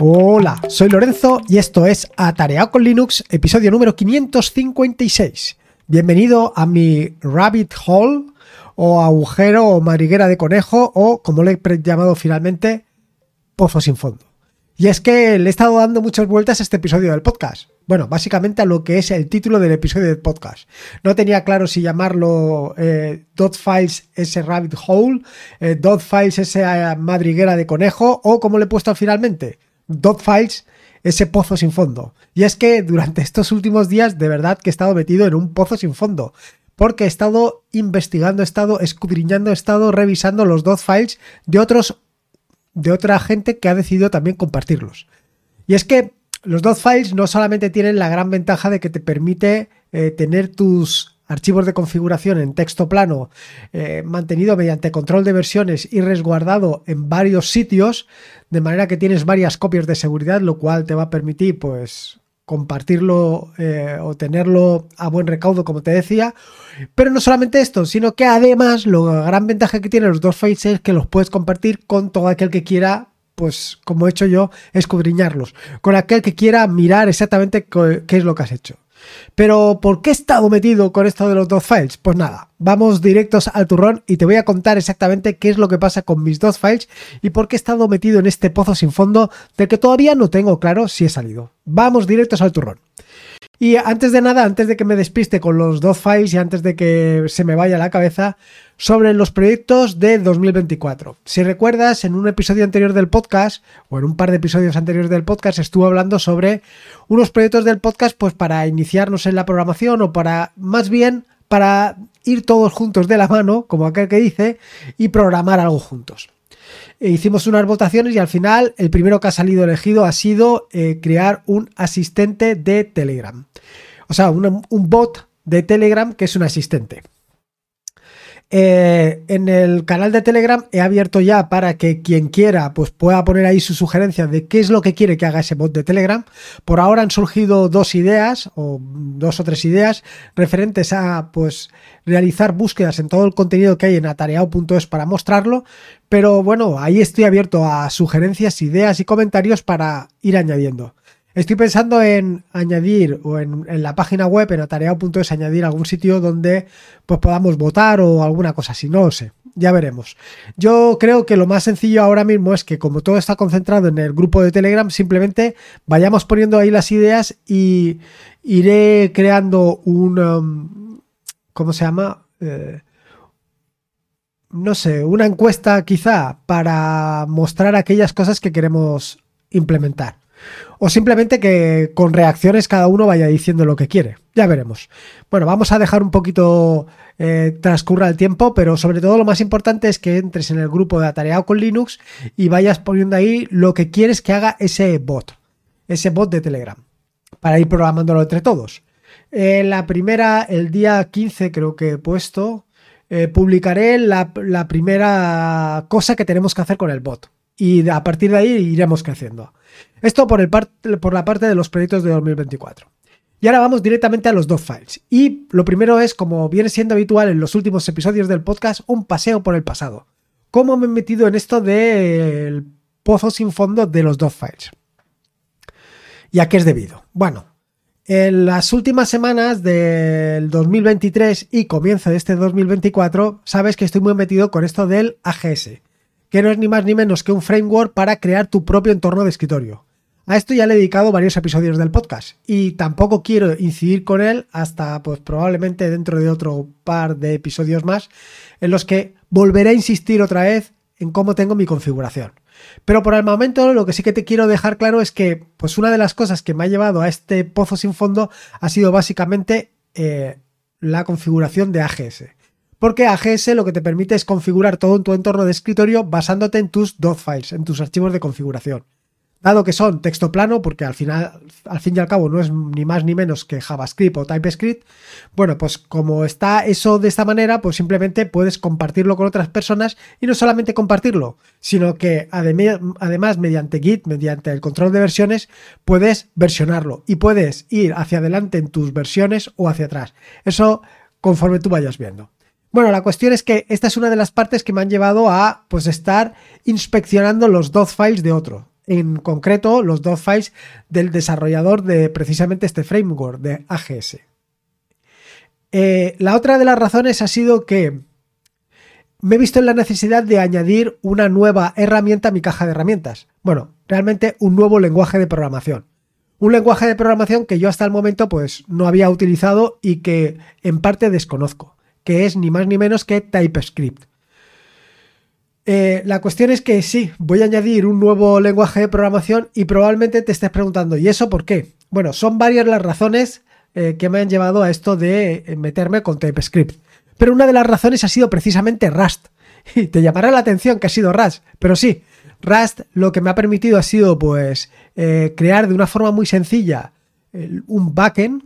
Hola, soy Lorenzo y esto es Atareado con Linux, episodio número 556. Bienvenido a mi rabbit hole o agujero o mariguera de conejo o como le he llamado finalmente, pozo sin fondo. Y es que le he estado dando muchas vueltas a este episodio del podcast. Bueno, básicamente a lo que es el título del episodio del podcast. No tenía claro si llamarlo eh, dot files ese rabbit hole, eh, dot files esa madriguera de conejo o como le he puesto finalmente, dot files ese pozo sin fondo. Y es que durante estos últimos días de verdad que he estado metido en un pozo sin fondo. Porque he estado investigando, he estado escudriñando, he estado revisando los dot files de otros de otra gente que ha decidido también compartirlos. Y es que los dot files no solamente tienen la gran ventaja de que te permite eh, tener tus archivos de configuración en texto plano eh, mantenido mediante control de versiones y resguardado en varios sitios, de manera que tienes varias copias de seguridad, lo cual te va a permitir pues compartirlo eh, o tenerlo a buen recaudo, como te decía. Pero no solamente esto, sino que además la gran ventaja que tienen los dos files es que los puedes compartir con todo aquel que quiera, pues como he hecho yo, escudriñarlos. Con aquel que quiera mirar exactamente qué es lo que has hecho. Pero ¿por qué he estado metido con esto de los dos files? Pues nada, vamos directos al turrón y te voy a contar exactamente qué es lo que pasa con mis dos files y por qué he estado metido en este pozo sin fondo del que todavía no tengo claro si he salido. Vamos directos al turrón. Y antes de nada, antes de que me despiste con los dos files y antes de que se me vaya la cabeza, sobre los proyectos de 2024. Si recuerdas, en un episodio anterior del podcast, o en un par de episodios anteriores del podcast, estuve hablando sobre unos proyectos del podcast, pues para iniciarnos en la programación o para, más bien, para ir todos juntos de la mano, como aquel que dice, y programar algo juntos. E hicimos unas votaciones y al final el primero que ha salido elegido ha sido eh, crear un asistente de Telegram. O sea, un bot de Telegram que es un asistente. Eh, en el canal de Telegram he abierto ya para que quien quiera pues pueda poner ahí su sugerencia de qué es lo que quiere que haga ese bot de Telegram. Por ahora han surgido dos ideas o dos o tres ideas referentes a pues realizar búsquedas en todo el contenido que hay en atareado.es para mostrarlo, pero bueno, ahí estoy abierto a sugerencias, ideas y comentarios para ir añadiendo. Estoy pensando en añadir o en, la página web, en atareado.es, añadir algún sitio donde pues podamos votar o alguna cosa así, no lo sé, ya veremos. Yo creo que lo más sencillo ahora mismo es que como todo está concentrado en el grupo de Telegram, simplemente vayamos poniendo ahí las ideas y iré creando un... Um, ¿Cómo se llama? Eh, no sé, una encuesta quizá para mostrar aquellas cosas que queremos implementar. O simplemente que con reacciones cada uno vaya diciendo lo que quiere. Ya veremos. Bueno, vamos a dejar un poquito eh, transcurra el tiempo, pero sobre todo lo más importante es que entres en el grupo de Atareado con Linux y vayas poniendo ahí lo que quieres que haga ese bot, ese bot de Telegram, para ir programándolo entre todos. Eh, la primera, el día 15 creo que he puesto, eh, publicaré la, la primera cosa que tenemos que hacer con el bot. Y a partir de ahí iremos creciendo. Esto por, el por la parte de los proyectos de 2024. Y ahora vamos directamente a los dos files. Y lo primero es, como viene siendo habitual en los últimos episodios del podcast, un paseo por el pasado. ¿Cómo me he metido en esto del pozo sin fondo de los dos files? ¿Y a qué es debido? Bueno, en las últimas semanas del 2023 y comienzo de este 2024, sabes que estoy muy metido con esto del AGS, que no es ni más ni menos que un framework para crear tu propio entorno de escritorio. A esto ya le he dedicado varios episodios del podcast y tampoco quiero incidir con él hasta pues probablemente dentro de otro par de episodios más en los que volveré a insistir otra vez en cómo tengo mi configuración. Pero por el momento lo que sí que te quiero dejar claro es que pues una de las cosas que me ha llevado a este pozo sin fondo ha sido básicamente eh, la configuración de AGS. Porque AGS lo que te permite es configurar todo en tu entorno de escritorio basándote en tus dot files, en tus archivos de configuración. Dado que son texto plano, porque al final, al fin y al cabo, no es ni más ni menos que JavaScript o TypeScript, bueno, pues como está eso de esta manera, pues simplemente puedes compartirlo con otras personas y no solamente compartirlo, sino que además mediante Git, mediante el control de versiones, puedes versionarlo y puedes ir hacia adelante en tus versiones o hacia atrás. Eso conforme tú vayas viendo. Bueno, la cuestión es que esta es una de las partes que me han llevado a pues estar inspeccionando los dos files de otro. en concreto los dos files del desarrollador de precisamente este framework de AGS. Eh, la otra de las razones ha sido que me he visto en la necesidad de añadir una nueva herramienta a mi caja de herramientas. Bueno, realmente un nuevo lenguaje de programación. Un lenguaje de programación que yo hasta el momento pues no había utilizado y que en parte desconozco, que es ni más ni menos que TypeScript. Eh, la cuestión es que sí, voy a añadir un nuevo lenguaje de programación y probablemente te estés preguntando, ¿y eso por qué? Bueno, son varias las razones eh, que me han llevado a esto de eh, meterme con TypeScript. Pero una de las razones ha sido precisamente Rust. Y te llamará la atención que ha sido Rust, pero sí, Rust lo que me ha permitido ha sido pues crear de una forma muy sencilla un backend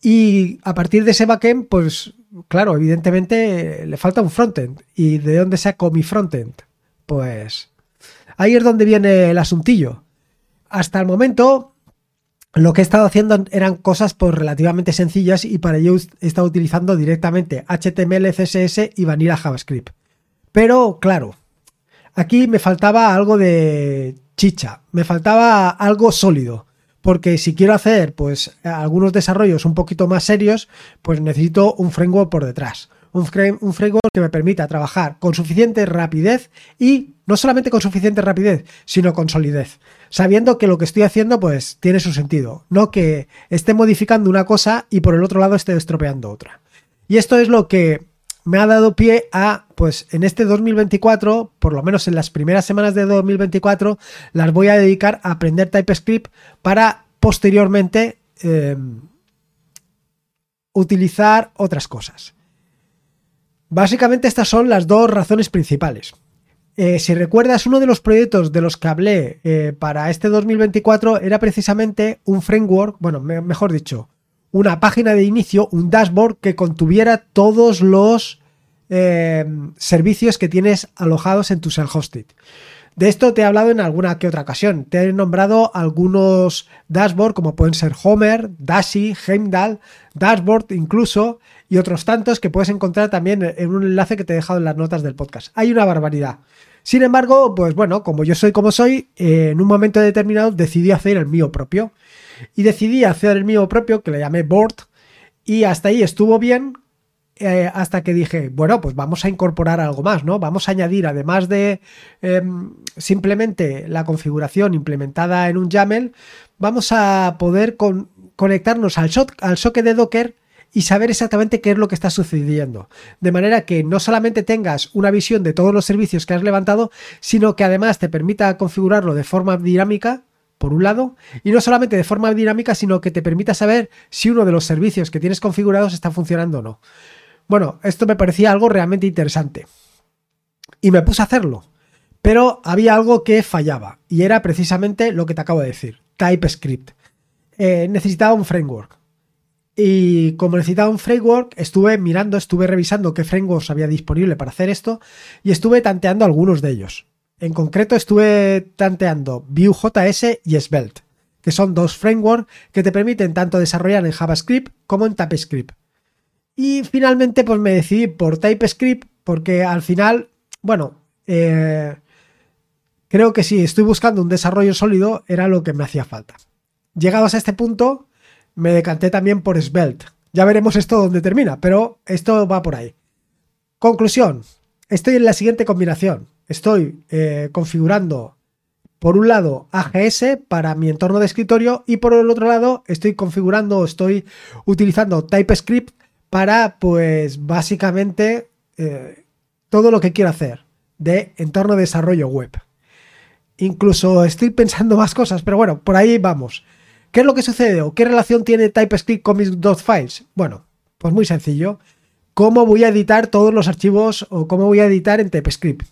y a partir de ese backend pues claro, evidentemente le falta un frontend. ¿Y de dónde saco mi frontend? Pues ahí es donde viene el asuntillo. Hasta el momento, lo que he estado haciendo eran cosas pues, relativamente sencillas y para ello he estado utilizando directamente HTML, CSS y Vanilla JavaScript. Pero claro, aquí me faltaba algo de chicha, me faltaba algo sólido porque si quiero hacer pues algunos desarrollos un poquito más serios, pues necesito un framework por detrás. Un, un, framework que me permita trabajar con suficiente rapidez y no solamente con suficiente rapidez, sino con solidez. Sabiendo que lo que estoy haciendo pues tiene su sentido, no que esté modificando una cosa y por el otro lado esté estropeando otra. Y esto es lo que me ha dado pie a, pues en este 2024, por lo menos en las primeras semanas de 2024, las voy a dedicar a aprender TypeScript para posteriormente em, utilizar otras cosas. Básicamente estas son las dos razones principales. Eh, si recuerdas, uno de los proyectos de los que hablé eh, para este 2024 era precisamente un framework, bueno, mejor dicho, una página de inicio, un dashboard que contuviera todos los eh, servicios que tienes alojados en tu self-hosted. De esto te he hablado en alguna que otra ocasión. Te he nombrado algunos dashboards como pueden ser Homer, Dashi, Heimdall, Dashboard incluso y otros tantos que puedes encontrar también en un enlace que te he dejado en las notas del podcast. Hay una barbaridad. Sin embargo, pues bueno, como yo soy como soy, eh, en un momento determinado decidí hacer el mío propio y decidí hacer el mío propio, que le llamé Board, y hasta ahí estuvo bien, eh, hasta que dije, bueno, pues vamos a incorporar algo más, ¿no? Vamos a añadir, además de em, simplemente la configuración implementada en un YAML, vamos a poder conectarnos al, al socket de Docker y saber exactamente qué es lo que está sucediendo. De manera que no solamente tengas una visión de todos los servicios que has levantado, sino que además te permita configurarlo de forma dinámica por un lado, y no solamente de forma dinámica, sino que te permita saber si uno de los servicios que tienes configurados está funcionando o no. Bueno, esto me parecía algo realmente interesante. Y me puse a hacerlo. Pero había algo que fallaba, y era precisamente lo que te acabo de decir, TypeScript. Eh, necesitaba un framework. Y como necesitaba un framework, estuve mirando, estuve revisando qué frameworks había disponible para hacer esto, y estuve tanteando algunos de ellos. En concreto estuve tanteando Vue.js y Svelte, que son dos frameworks que te permiten tanto desarrollar en JavaScript como en TypeScript. Y finalmente pues me decidí por TypeScript porque al final, bueno, eh, creo que si estoy buscando un desarrollo sólido era lo que me hacía falta. Llegados a este punto, me decanté también por Svelte. Ya veremos esto dónde termina, pero esto va por ahí. Conclusión, estoy en la siguiente combinación estoy eh, configurando por un lado AGS para mi entorno de escritorio y por el otro lado estoy configurando, estoy utilizando TypeScript para pues básicamente eh, todo lo que quiero hacer de entorno de desarrollo web. Incluso estoy pensando más cosas, pero bueno, por ahí vamos. ¿Qué es lo que sucede o qué relación tiene TypeScript con mis dos files? Bueno, pues muy sencillo. ¿Cómo voy a editar todos los archivos o cómo voy a editar en TypeScript?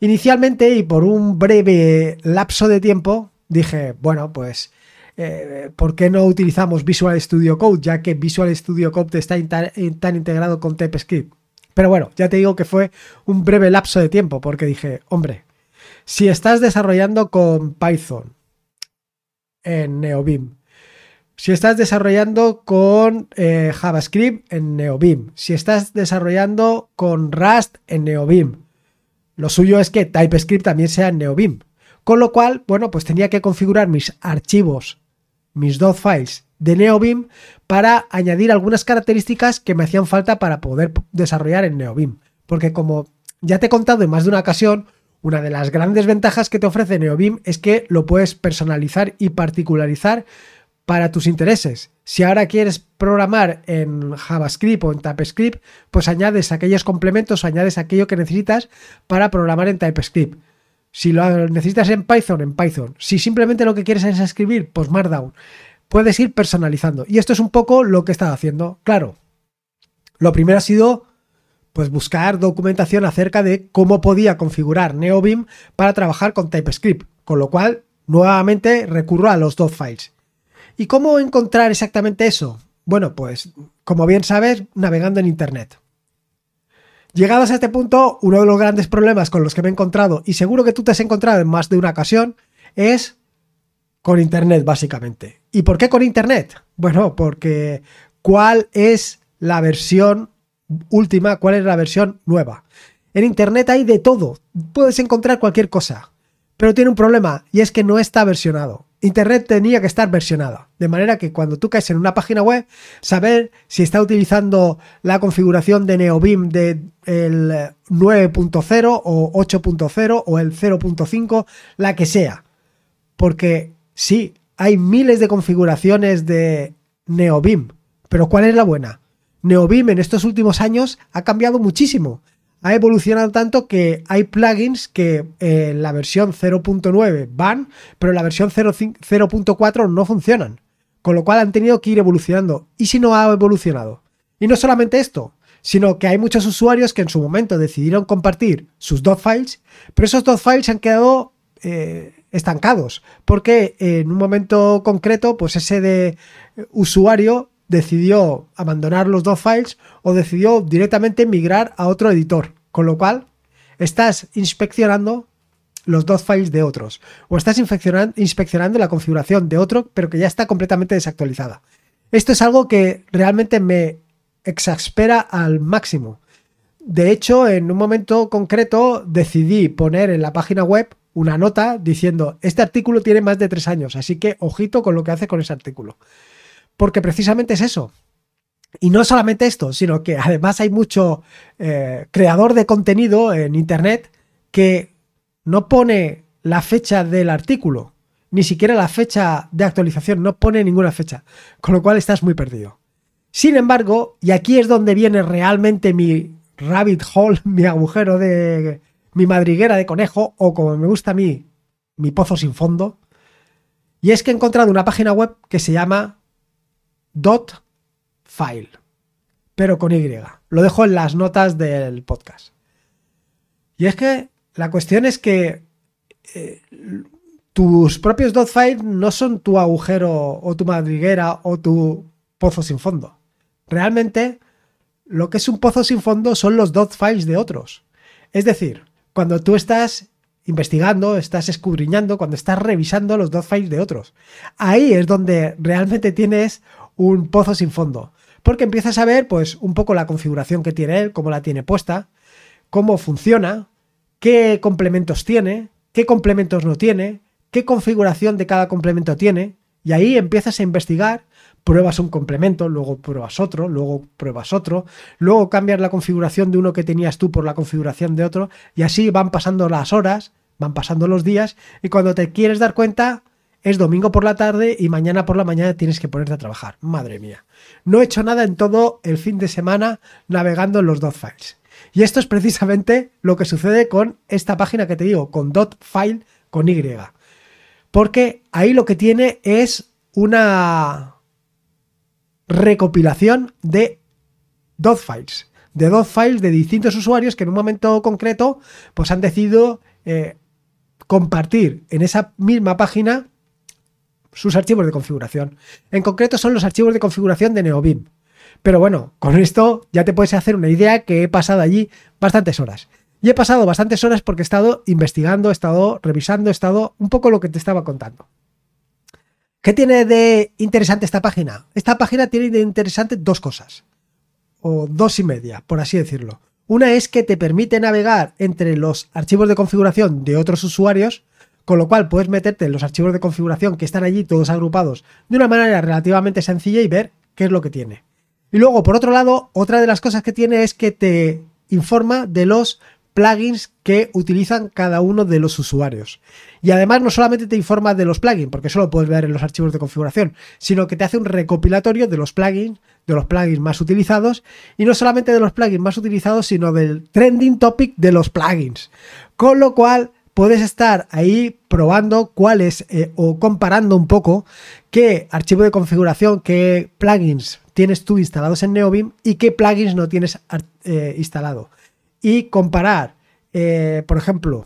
Inicialmente y por un breve lapso de tiempo dije, bueno, pues eh, ¿por qué no utilizamos Visual Studio Code? Ya que Visual Studio Code está tan integrado con TypeScript. Pero bueno, ya te digo que fue un breve lapso de tiempo porque dije, hombre, si estás desarrollando con Python en NeoBeam, si estás desarrollando con eh, JavaScript en NeoBeam, si estás desarrollando con Rust en NeoBeam, lo suyo es que TypeScript también sea en. Con lo cual, bueno, pues tenía que configurar mis archivos, mis dot files de NeoBeam para añadir algunas características que me hacían falta para poder desarrollar en NeoBeam. Porque como ya te he contado en más de una ocasión, una de las grandes ventajas que te ofrece NeoBeam es que lo puedes personalizar y particularizar para tus intereses. Si ahora quieres programar en JavaScript o en TypeScript, pues añades aquellos complementos, añades aquello que necesitas para programar en TypeScript. Si lo necesitas en Python, en Python. Si simplemente lo que quieres es escribir, pues Markdown. Puedes ir personalizando. Y esto es un poco lo que he estado haciendo. Claro, lo primero ha sido pues buscar documentación acerca de cómo podía configurar NeoBeam para trabajar con TypeScript, con lo cual nuevamente recurro a los dos files. ¿Y cómo encontrar exactamente eso? Bueno, pues como bien sabes, navegando en Internet. Llegados a este punto, uno de los grandes problemas con los que me he encontrado, y seguro que tú te has encontrado en más de una ocasión, es con Internet, básicamente. ¿Y por qué con Internet? Bueno, porque ¿cuál es la versión última, cuál es la versión nueva. En Internet hay de todo, puedes encontrar cualquier cosa, pero tiene un problema y es que no está versionado. Internet tenía que estar versionado, de manera que cuando tú caes en una página web, saber si está utilizando la configuración de NeoBeam del 9.0 o 8.0 o el 0.5, la que sea. Porque sí, hay miles de configuraciones de NeoBeam, pero ¿cuál es la buena? NeoBeam en estos últimos años ha cambiado muchísimo. Ha evolucionado tanto que hay plugins que en eh, la versión 0.9 van, pero en la versión 0.4 no funcionan. Con lo cual han tenido que ir evolucionando. ¿Y si no ha evolucionado? Y no solamente esto, sino que hay muchos usuarios que en su momento decidieron compartir sus dot files, pero esos dot files han quedado eh, estancados, porque en un momento concreto, pues ese de usuario decidió abandonar los dos files o decidió directamente migrar a otro editor, con lo cual estás inspeccionando los dos files de otros o estás inspeccionando la configuración de otro pero que ya está completamente desactualizada. Esto es algo que realmente me exaspera al máximo. De hecho, en un momento concreto decidí poner en la página web una nota diciendo este artículo tiene más de tres años, así que ojito con lo que hace con ese artículo porque precisamente es eso. Y no solamente esto, sino que además hay mucho eh, creador de contenido en Internet que no pone la fecha del artículo, ni siquiera la fecha de actualización, no pone ninguna fecha, con lo cual estás muy perdido. Sin embargo, y aquí es donde viene realmente mi rabbit hole, mi agujero de mi madriguera de conejo, o como me gusta a mí, mi pozo sin fondo, y es que he encontrado una página web que se llama dot file, pero con Y. Lo dejo en las notas del podcast. Y es que la cuestión es que eh, tus propios dot files no son tu agujero o tu madriguera o tu pozo sin fondo. Realmente lo que es un pozo sin fondo son los dot files de otros. Es decir, cuando tú estás investigando, estás escudriñando, cuando estás revisando los dot files de otros. Ahí es donde realmente tienes un pozo sin fondo. Porque empiezas a ver, pues, un poco la configuración que tiene él, cómo la tiene puesta, cómo funciona, qué complementos tiene, qué complementos no tiene, qué configuración de cada complemento tiene, y ahí empiezas a investigar, pruebas un complemento, luego pruebas otro, luego pruebas otro, luego cambias la configuración de uno que tenías tú por la configuración de otro, y así van pasando las horas, van pasando los días, y cuando te quieres dar cuenta, es domingo por la tarde y mañana por la mañana tienes que ponerte a trabajar. Madre mía. No he hecho nada en todo el fin de semana navegando en los files. Y esto es precisamente lo que sucede con esta página que te digo, con file con Y. Porque ahí lo que tiene es una recopilación de files. De files de distintos usuarios que en un momento concreto pues han decidido eh, compartir en esa misma página sus archivos de configuración. En concreto son los archivos de configuración de NeoBeam. Pero bueno, con esto ya te puedes hacer una idea que he pasado allí bastantes horas. Y he pasado bastantes horas porque he estado investigando, he estado revisando, he estado un poco lo que te estaba contando. ¿Qué tiene de interesante esta página? Esta página tiene de interesante dos cosas, o dos y media, por así decirlo. Una es que te permite navegar entre los archivos de configuración de otros usuarios con lo cual puedes meterte en los archivos de configuración que están allí todos agrupados de una manera relativamente sencilla y ver qué es lo que tiene. Y luego, por otro lado, otra de las cosas que tiene es que te informa de los plugins que utilizan cada uno de los usuarios. Y además no solamente te informa de los plugins, porque eso lo puedes ver en los archivos de configuración, sino que te hace un recopilatorio de los plugins, de los plugins más utilizados, y no solamente de los plugins más utilizados, sino del trending topic de los plugins. Con lo cual puedes estar ahí probando cuáles eh, o comparando un poco qué archivo de configuración, qué plugins tienes tú instalados en Neobim y qué plugins no tienes eh, instalado y comparar, eh, por ejemplo,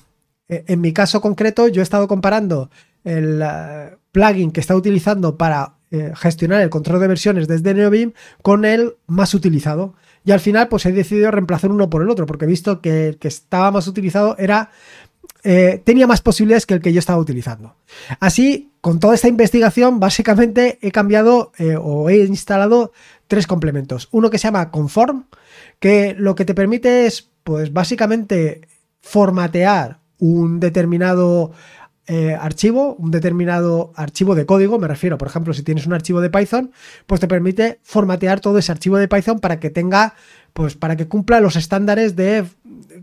e, en mi caso concreto, yo he estado comparando el eh, plugin que está utilizando para gestionar el control de versiones desde NeoBeam con el más utilizado. Y al final, pues he decidido reemplazar uno por el otro, porque he visto que el que estaba más utilizado era. Tenía más posibilidades que el que yo estaba utilizando. Así, con toda esta investigación, básicamente he cambiado o he instalado tres complementos. Uno que se llama Conform, que lo que te permite es pues básicamente formatear un determinado eh, archivo, un determinado archivo de código, me refiero, por ejemplo, si tienes un archivo de Python, pues te permite formatear todo ese archivo de Python para que tenga, pues para que cumpla los estándares de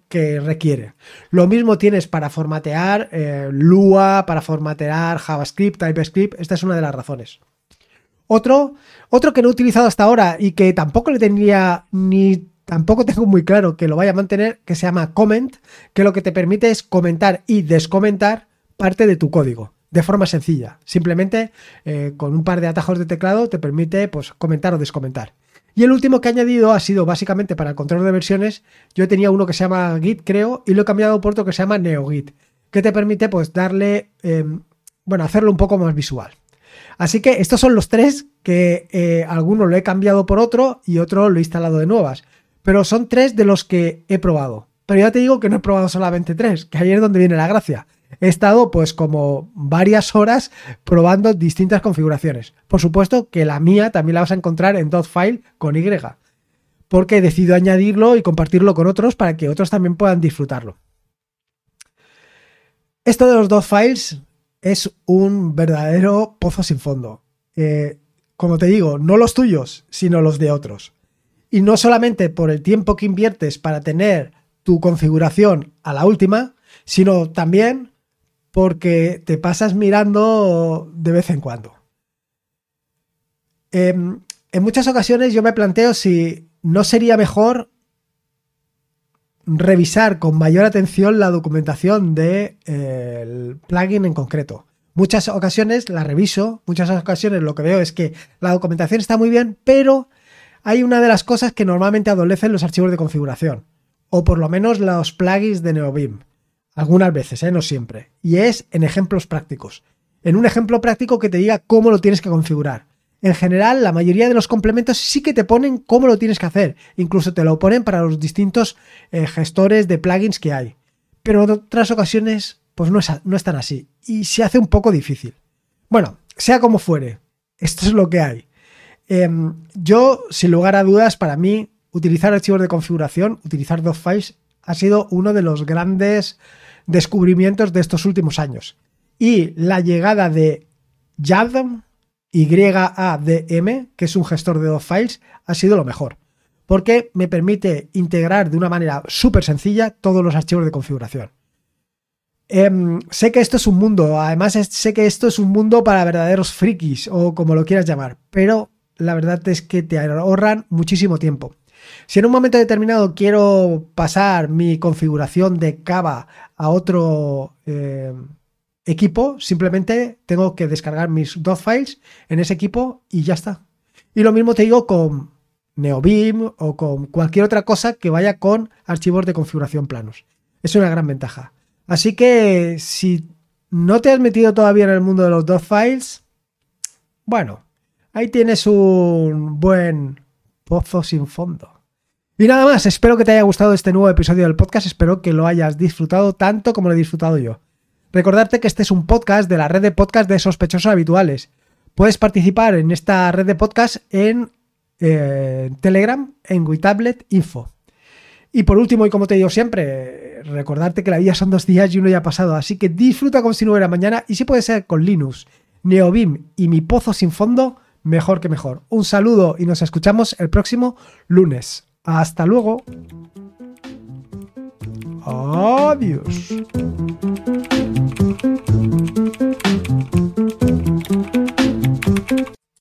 que requiere. Lo mismo tienes para formatear eh, Lua, para formatear JavaScript, TypeScript, esta es una de las razones. Otro, otro que no he utilizado hasta ahora y que tampoco le tendría ni tampoco tengo muy claro que lo vaya a mantener, que se llama Comment, que lo que te permite es comentar y descomentar parte de tu código de forma sencilla. Simplemente eh, con un par de atajos de teclado te permite pues, comentar o descomentar. Y el último que he añadido ha sido básicamente para el control de versiones. Yo tenía uno que se llama Git, creo, y lo he cambiado por otro que se llama NeoGit, que te permite pues darle, em, bueno, hacerlo un poco más visual. Así que estos son los tres que eh, alguno lo he cambiado por otro y otro lo he instalado de nuevas pero son tres de los que he probado. Pero ya te digo que no he probado solamente tres, que ahí es donde viene la gracia. He estado pues como varias horas probando distintas configuraciones. Por supuesto que la mía también la vas a encontrar en .file con Y, porque he decidido añadirlo y compartirlo con otros para que otros también puedan disfrutarlo. Esto de los files es un verdadero pozo sin fondo. Eh, como te digo, no los tuyos, sino los de otros. Y no solamente por el tiempo que inviertes para tener tu configuración a la última, sino también porque te pasas mirando de vez en cuando. Em, en muchas ocasiones yo me planteo si no sería mejor revisar con mayor atención la documentación del de, plugin en concreto. Muchas ocasiones la reviso, muchas ocasiones lo que veo es que la documentación está muy bien, pero hay una de las cosas que normalmente adolecen los archivos de configuración, o por lo menos los plugins de NeoBeam. Algunas veces, ¿eh? no siempre. Y es en ejemplos prácticos. En un ejemplo práctico que te diga cómo lo tienes que configurar. En general, la mayoría de los complementos sí que te ponen cómo lo tienes que hacer. Incluso te lo ponen para los distintos eh, gestores de plugins que hay. Pero en otras ocasiones, pues no es, no es tan así. Y se hace un poco difícil. Bueno, sea como fuere, esto es lo que hay. Em, yo, sin lugar a dudas, para mí, utilizar archivos de configuración, utilizar files, ha sido uno de los grandes descubrimientos de estos últimos años. Y la llegada de YADM, YADM, que es un gestor de files, ha sido lo mejor. Porque me permite integrar de una manera súper sencilla todos los archivos de configuración. Em, sé que esto es un mundo, además sé que esto es un mundo para verdaderos frikis o como lo quieras llamar, pero la verdad es que te ahorran muchísimo tiempo. Si en un momento determinado quiero pasar mi configuración de Cava a otro eh, equipo, simplemente tengo que descargar mis dos files en ese equipo y ya está. Y lo mismo te digo con NeoBeam o con cualquier otra cosa que vaya con archivos de configuración planos. Es una gran ventaja. Así que si no te has metido todavía en el mundo de los dos files, bueno, Ahí tienes un buen pozo sin fondo. Y nada más, espero que te haya gustado este nuevo episodio del podcast, espero que lo hayas disfrutado tanto como lo he disfrutado yo. Recordarte que este es un podcast de la red de podcast de sospechosos habituales. Puedes participar en esta red de podcast en eh, Telegram, en WeTablet Info. Y por último, y como te digo siempre, recordarte que la vida son dos días y uno ya ha pasado, así que disfruta como si no hubiera mañana y si puede ser con Linux, Neobim y mi pozo sin fondo, mejor que mejor. Un saludo y nos escuchamos el próximo lunes. Hasta luego. Adiós.